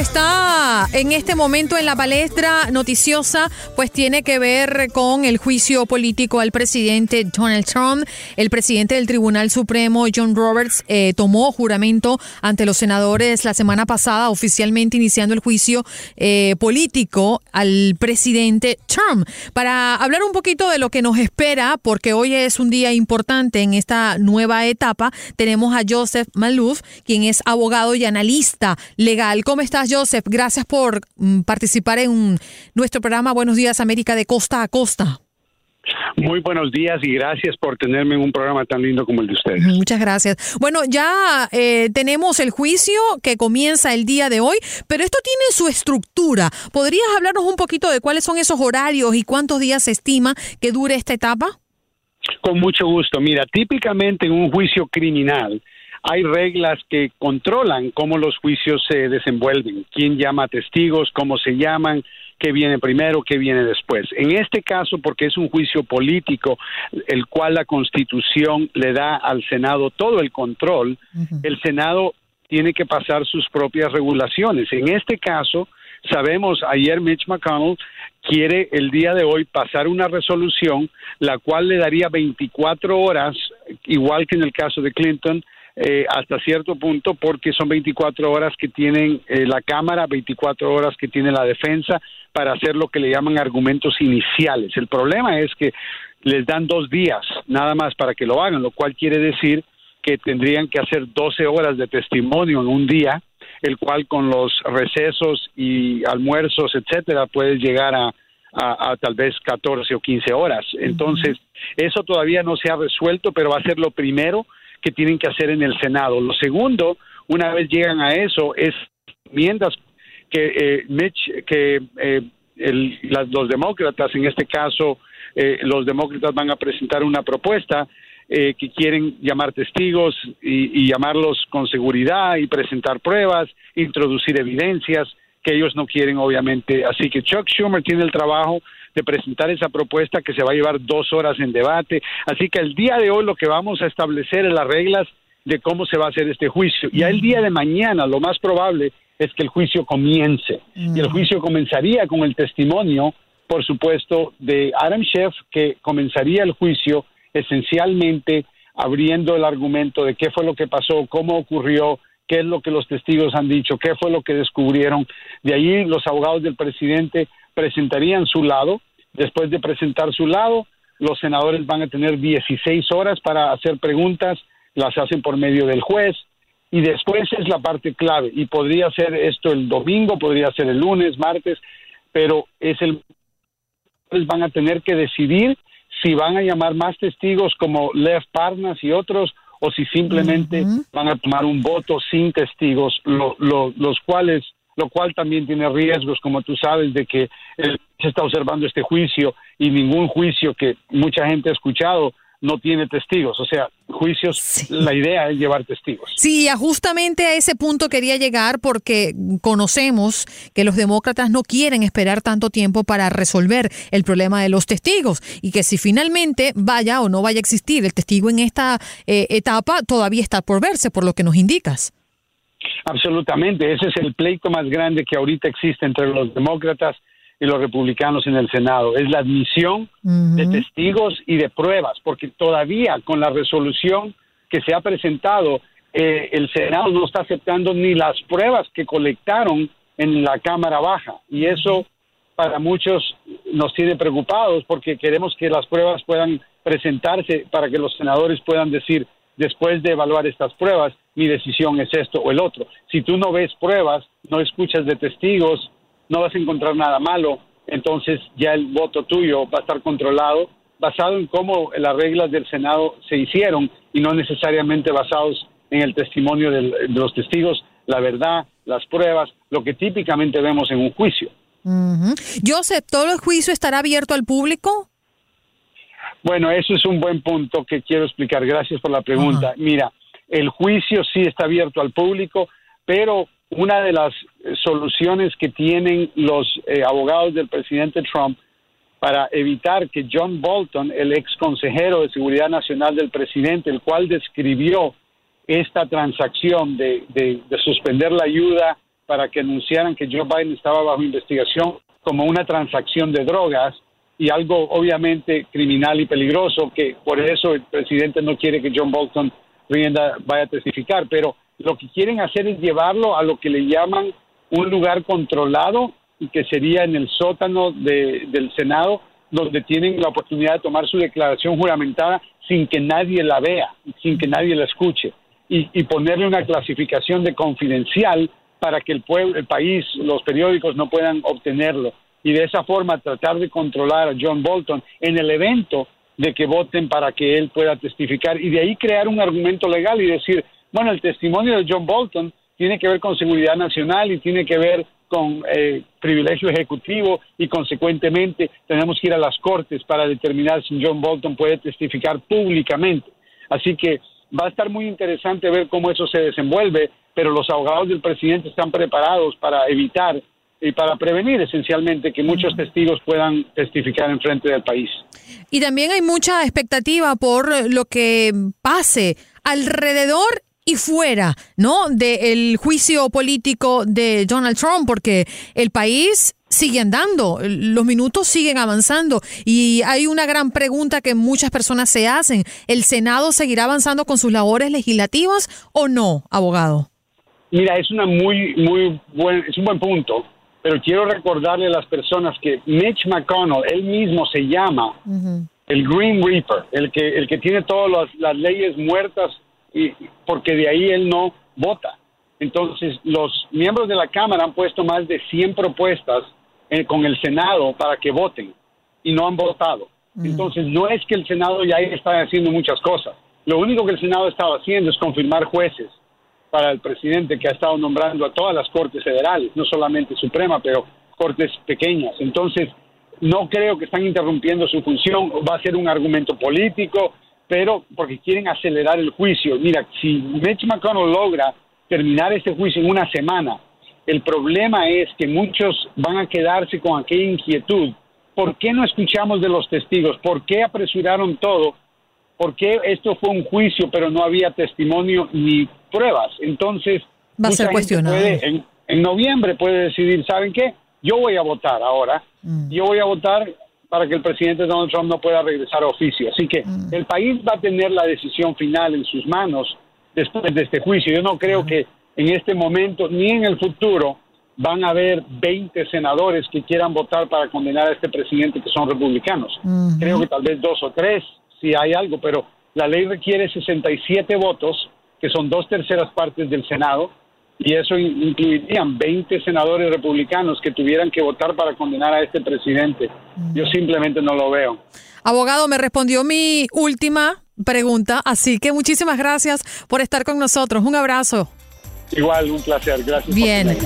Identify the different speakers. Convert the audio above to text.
Speaker 1: está en este momento en la palestra noticiosa, pues tiene que ver con el juicio político al presidente Donald Trump. El presidente del Tribunal Supremo, John Roberts, eh, tomó juramento ante los senadores la semana pasada, oficialmente iniciando el juicio eh, político al presidente Trump. Para hablar un poquito de lo que nos espera, porque hoy es un día importante en esta nueva etapa, tenemos a Joseph Malouf, quien es abogado y analista legal. ¿Cómo estás, Joseph? Gracias por mm, participar en nuestro programa Buenos Días América de Costa a Costa.
Speaker 2: Muy buenos días y gracias por tenerme en un programa tan lindo como el de ustedes.
Speaker 1: Muchas gracias. Bueno, ya eh, tenemos el juicio que comienza el día de hoy, pero esto tiene su estructura. ¿Podrías hablarnos un poquito de cuáles son esos horarios y cuántos días se estima que dure esta etapa?
Speaker 2: Con mucho gusto. Mira, típicamente en un juicio criminal, hay reglas que controlan cómo los juicios se desenvuelven, quién llama a testigos, cómo se llaman, qué viene primero, qué viene después. En este caso, porque es un juicio político, el cual la Constitución le da al Senado todo el control, el Senado tiene que pasar sus propias regulaciones. En este caso, sabemos, ayer Mitch McConnell quiere el día de hoy pasar una resolución, la cual le daría 24 horas, igual que en el caso de Clinton, eh, hasta cierto punto porque son 24 horas que tienen eh, la Cámara, 24 horas que tiene la defensa para hacer lo que le llaman argumentos iniciales. El problema es que les dan dos días nada más para que lo hagan, lo cual quiere decir que tendrían que hacer 12 horas de testimonio en un día, el cual con los recesos y almuerzos, etcétera, puede llegar a, a, a, tal vez 14 o 15 horas. Entonces, eso todavía no se ha resuelto, pero va a ser lo primero que tienen que hacer en el Senado. Lo segundo, una vez llegan a eso, es enmiendas que eh, Mitch, que eh, los demócratas, en este caso, eh, los demócratas van a presentar una propuesta que quieren llamar testigos y, llamarlos con seguridad y presentar pruebas, introducir evidencias que ellos no quieren, obviamente. Así que Chuck Schumer tiene el trabajo de presentar esa propuesta que se va a llevar dos horas en debate. Así que el día de hoy lo que vamos a establecer es las reglas de cómo se va a hacer este juicio. Y el día de mañana lo más probable es que el juicio comience. Y el juicio comenzaría con el testimonio, por supuesto, de Adam Schiff, que comenzaría el juicio esencialmente abriendo el argumento de qué fue lo que pasó, cómo ocurrió, qué es lo que los testigos han dicho, qué fue lo que descubrieron. De ahí los abogados del presidente presentarían su lado. Después de presentar su lado, los senadores van a tener 16 horas para hacer preguntas, las hacen por medio del juez y después es la parte clave y podría ser esto el domingo, podría ser el lunes, martes, pero es el van a tener que decidir si van a llamar más testigos como Lev Parnas y otros o si simplemente van a tomar un voto sin testigos, los cuales lo cual también tiene riesgos, como tú sabes, de que se está observando este juicio y ningún juicio que mucha gente ha escuchado no tiene testigos. O sea, juicios, la idea es llevar testigos.
Speaker 1: Sí, justamente a ese punto quería llegar porque conocemos que los demócratas no quieren esperar tanto tiempo para resolver el problema de los testigos y que si finalmente vaya o no vaya a existir el testigo en esta eh, etapa, todavía está por verse, por lo que nos indicas.
Speaker 2: Absolutamente, ese es el pleito más grande que ahorita existe entre los demócratas y los republicanos en el Senado. Es la admisión de testigos y de pruebas, porque todavía con la resolución que se ha presentado, eh, el Senado no está aceptando ni las pruebas que colectaron en la Cámara Baja. Y eso para muchos nos tiene preocupados porque queremos que las pruebas puedan presentarse para que los senadores puedan decir, después de evaluar estas pruebas, mi decisión es esto o el otro. Si tú no ves pruebas, no escuchas de testigos, no vas a encontrar nada malo, entonces ya el voto tuyo va a estar controlado basado en cómo las reglas del Senado se hicieron y no necesariamente basados en el testimonio de los testigos, la verdad, las pruebas, lo que típicamente vemos en un juicio.
Speaker 1: Joseph, ¿todo el juicio estará abierto al público?
Speaker 2: Bueno, eso es un buen punto que quiero explicar. Gracias por la pregunta. Mira, el juicio sí está abierto al público, pero una de las soluciones que tienen los eh, abogados del presidente Trump para evitar que John Bolton, el ex consejero de Seguridad Nacional del presidente, el cual describió esta transacción de, de suspender la ayuda para que anunciaran que Joe Biden estaba bajo investigación como una transacción de drogas y algo obviamente criminal y peligroso, que por eso el presidente no quiere que John Bolton vaya a testificar, pero lo que quieren hacer es llevarlo a lo que le llaman un lugar controlado y que sería en el sótano del Senado, donde tienen la oportunidad de tomar su declaración juramentada sin que nadie la vea, sin que nadie la escuche, y, ponerle una clasificación de confidencial para que el, pueblo, el país, los periódicos no puedan obtenerlo. Y de esa forma tratar de controlar a John Bolton en el evento de que voten para que él pueda testificar y de ahí crear un argumento legal y decir, bueno, el testimonio de John Bolton tiene que ver con seguridad nacional y tiene que ver con eh, privilegio ejecutivo y consecuentemente tenemos que ir a las cortes para determinar si John Bolton puede testificar públicamente. Así que va a estar muy interesante ver cómo eso se desenvuelve, pero los abogados del presidente están preparados para evitar y para prevenir esencialmente que muchos testigos puedan testificar en frente del país.
Speaker 1: Y también hay mucha expectativa por lo que pase alrededor y fuera, ¿no? Del juicio político de Donald Trump, porque el país sigue andando, los minutos siguen avanzando y hay una gran pregunta que muchas personas se hacen. ¿El Senado seguirá avanzando con sus labores legislativas o no, abogado?
Speaker 2: Mira, es una muy, muy buen, es un buen punto, pero quiero recordarle a las personas que Mitch McConnell, él mismo se llama el Green Reaper, el que, el que tiene todas las leyes muertas y porque de ahí él no vota. Entonces, los miembros de la Cámara han puesto más de 100 propuestas eh, con el Senado para que voten y no han votado. Entonces, no es que el Senado ya está haciendo muchas cosas. Lo único que el Senado estaba haciendo es confirmar jueces para el presidente que ha estado nombrando a todas las cortes federales, no solamente Suprema, pero cortes pequeñas. Entonces, no creo que están interrumpiendo su función. Va a ser un argumento político, pero porque quieren acelerar el juicio. Mira, si Mitch McConnell logra terminar este juicio en una semana, el problema es que muchos van a quedarse con aquella inquietud. ¿Por qué no escuchamos de los testigos? ¿Por qué apresuraron todo? ¿Por qué esto fue un juicio pero no había testimonio ni pruebas? Entonces,
Speaker 1: va a ser cuestionado.
Speaker 2: en, en, noviembre puede decidir, ¿saben qué? Yo voy a votar ahora. Mm. Yo voy a votar para que el presidente Donald Trump no pueda regresar a oficio. Así que mm. el país va a tener la decisión final en sus manos después de este juicio. Yo no creo que en este momento ni en el futuro van a haber 20 senadores que quieran votar para condenar a este presidente que son republicanos. Creo que tal vez dos o tres, si hay algo, pero la ley requiere 67 votos, que son dos terceras partes del Senado, y eso incluirían 20 senadores republicanos que tuvieran que votar para condenar a este presidente. Yo simplemente no lo veo.
Speaker 1: Abogado, me respondió mi última pregunta, así que muchísimas gracias por estar con nosotros. Un abrazo.
Speaker 2: Igual, un placer. Gracias.
Speaker 1: Bien.